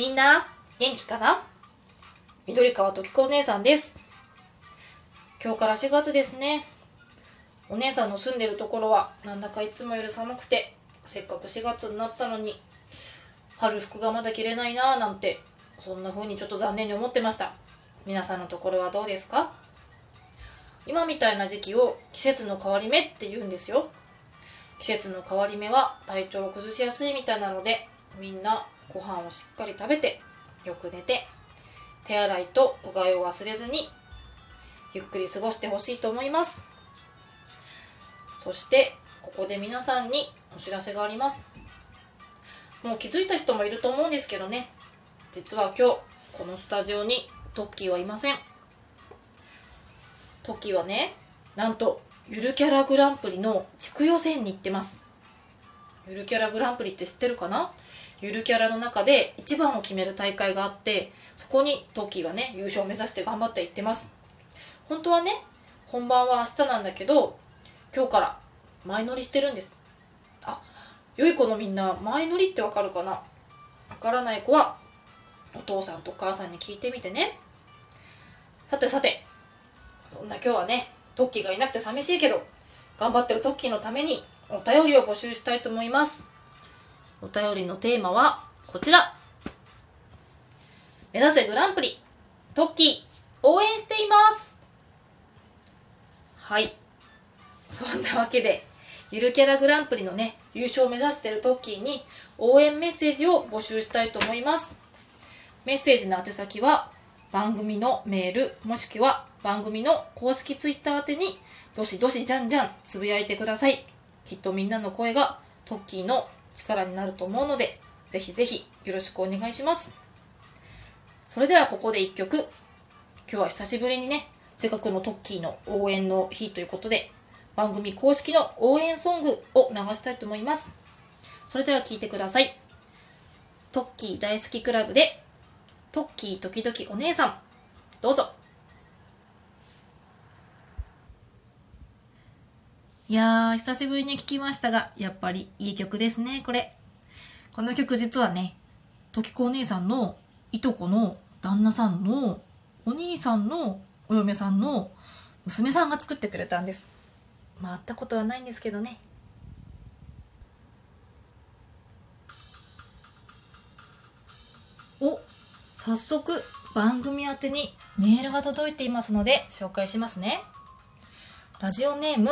みんな元気かな？緑川時子お姉さんです。今日から4月ですね。お姉さんの住んでるところはなんだかいつもより寒くてせっかく4月になったのに春服がまだ着れないなぁなんてそんな風にちょっと残念に思ってました。皆さんのところはどうですか？今みたいな時期を季節の変わり目って言うんですよ。季節の変わり目は体調を崩しやすいみたいなのでみんなご飯をしっかり食べてよく寝て手洗いとうがいを忘れずにゆっくり過ごしてほしいと思います。そしてここで皆さんにお知らせがあります。もう気づいた人もいると思うんですけどね。実は今日このスタジオにトッキーはいません。トッキーはねなんとゆるキャラグランプリの地区予選に行ってます。ゆるキャラグランプリって知ってるかな？ゆるキャラの中で一番を決める大会があってそこにトッキーはね優勝を目指して頑張って行ってます。本当はね本番は明日なんだけど今日から前乗りしてるんです。あ良い子のみんな前乗りってわかるかな？わからない子はお父さんとお母さんに聞いてみてね。さてさてそんな今日はねトッキーがいなくて寂しいけど頑張ってるトッキーのためにお便りを募集したいと思います。お便りのテーマはこちら。目指せグランプリトッキー応援しています。はい。そんなわけでゆるキャラグランプリのね優勝を目指しているトッキーに応援メッセージを募集したいと思います。メッセージの宛先は番組のメールもしくは番組の公式ツイッター宛てにどしどしじゃんじゃんつぶやいてください。きっとみんなの声がトッキーの力になると思うのでぜひぜひよろしくお願いします。それではここで1曲。今日は久しぶりにねせっかくのトッキーの応援の日ということで番組公式の応援ソングを流したいと思います。それでは聴いてください。トッキー大好きクラブでトッキー時々お姉さん。どうぞ。いやー久しぶりに聴きましたがやっぱりいい曲ですねこれ。この曲実はね時子お姉さんのいとこの旦那さんのお兄さんのお嫁さんの娘さんが作ってくれたんです。まあ会ったことはないんですけどね。お早速番組宛てにメールが届いていますので紹介しますね。ラジオネーム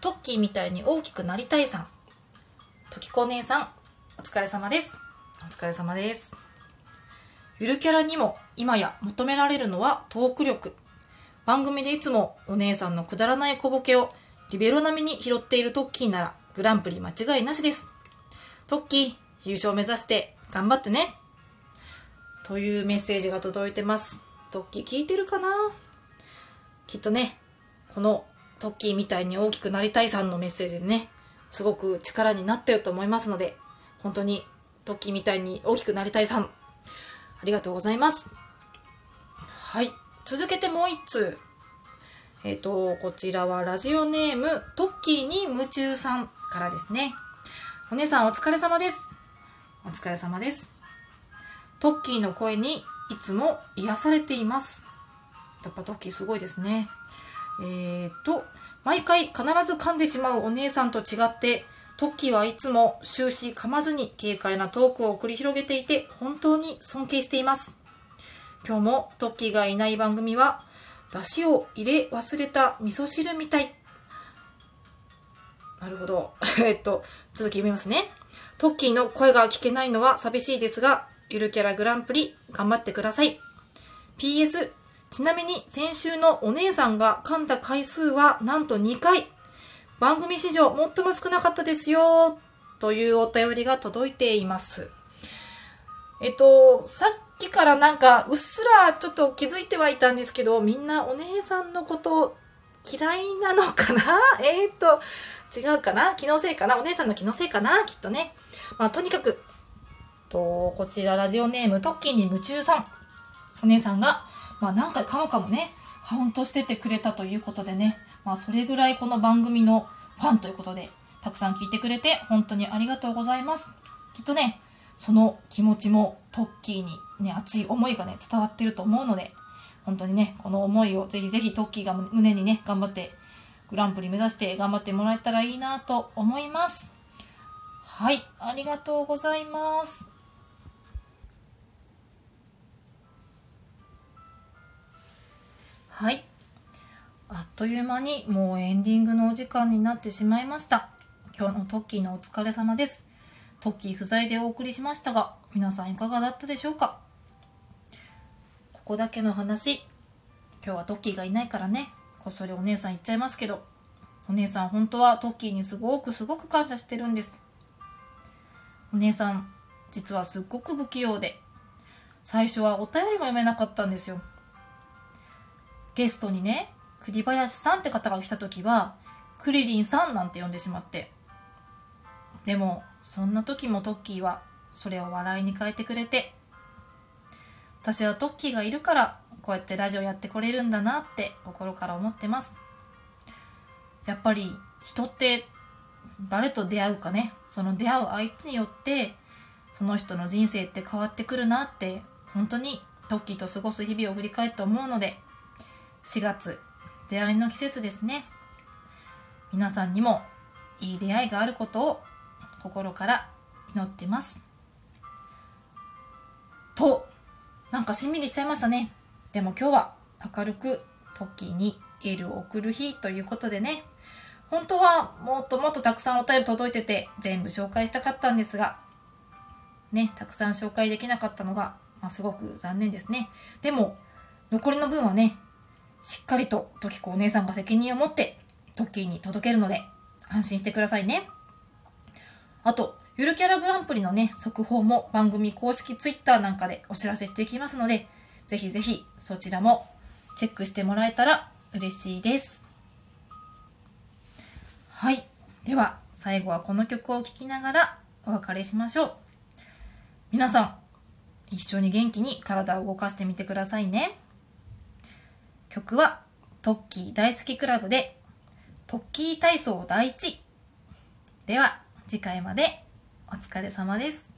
トッキーみたいに大きくなりたいさん。時子姉さんお疲れ様です。お疲れ様です。ゆるキャラにも今や求められるのはトーク力。番組でいつもお姉さんのくだらない小ボケをリベロ並みに拾っているトッキーならグランプリ間違いなしです。トッキー優勝目指して頑張ってね。というメッセージが届いてます。トッキー聞いてるかな？きっとね、このトッキーみたいに大きくなりたいさんのメッセージでね、すごく力になってると思いますので、本当にトッキーみたいに大きくなりたいさん、ありがとうございます。はい。続けてもう一通。えっ、ー、と、こちらはラジオネーム、トッキーに夢中さんからですね。お姉さんお疲れ様です。お疲れ様です。トッキーの声にいつも癒されています。やっぱトッキーすごいですね。えーと、毎回必ず噛んでしまうお姉さんと違って、トッキーはいつも終始噛まずに軽快なトークを繰り広げていて本当に尊敬しています。今日もトッキーがいない番組は、出汁を入れ忘れた味噌汁みたい。なるほど。えっと、続き読みますね。トッキーの声が聞けないのは寂しいですが、ゆるキャラグランプリ頑張ってください。PS、ちなみに先週のお姉さんが噛んだ回数はなんと2回。番組史上最も少なかったですよ。というお便りが届いています。えっと、さっきからなんかうっすらちょっと気づいてはいたんですけど、みんなお姉さんのこと嫌いなのかな？えー、っと、違うかな？気のせいかな？お姉さんの気のせいかな？きっとね。まあ、とにかくと、こちらラジオネームトッキーに夢中さん。お姉さんが、まあ何回かもかもね、カウントしててくれたということでね、まあそれぐらいこの番組のファンということで、たくさん聞いてくれて本当にありがとうございます。きっとね、その気持ちもトッキーにね、熱い思いがね、伝わってると思うので、本当にね、この思いをぜひぜひトッキーが胸にね、頑張って、グランプリ目指して頑張ってもらえたらいいなと思います。はい、ありがとうございます。はい。あっという間にもうエンディングのお時間になってしまいました。今日のトッキーのお疲れ様です。トッキー不在でお送りしましたが、皆さんいかがだったでしょうか？ここだけの話、今日はトッキーがいないからね、こっそりお姉さん言っちゃいますけど、お姉さん本当はトッキーにすごくすごく感謝してるんです。お姉さん、実はすっごく不器用で、最初はお便りも読めなかったんですよ。ゲストにね、栗林さんって方が来た時は、クリリンさんなんて呼んでしまって。でも、そんな時もトッキーは、それを笑いに変えてくれて、私はトッキーがいるから、こうやってラジオやってこれるんだなって心から思ってます。やっぱり人って誰と出会うかね、その出会う相手によって、その人の人生って変わってくるなって、本当にトッキーと過ごす日々を振り返って思うので、4月、出会いの季節ですね。皆さんにもいい出会いがあることを心から祈ってます。と、なんかしんみりしちゃいましたね。でも今日は明るくトッキーにエールを送る日ということでね。本当はもっともっとたくさんお便り届いてて全部紹介したかったんですが、ね、たくさん紹介できなかったのが、まあ、すごく残念ですね。でも、残りの分はね、しっかりとトキコお姉さんが責任を持ってトッキーに届けるので安心してくださいね。あと、ゆるキャラグランプリのね、速報も番組公式ツイッターなんかでお知らせしていきますので、ぜひぜひそちらもチェックしてもらえたら嬉しいです。はい。では、最後はこの曲を聴きながらお別れしましょう。皆さん、一緒に元気に体を動かしてみてくださいね。曲はトッキー大好きクラブでトッキー体操第一では次回までお疲れ様です。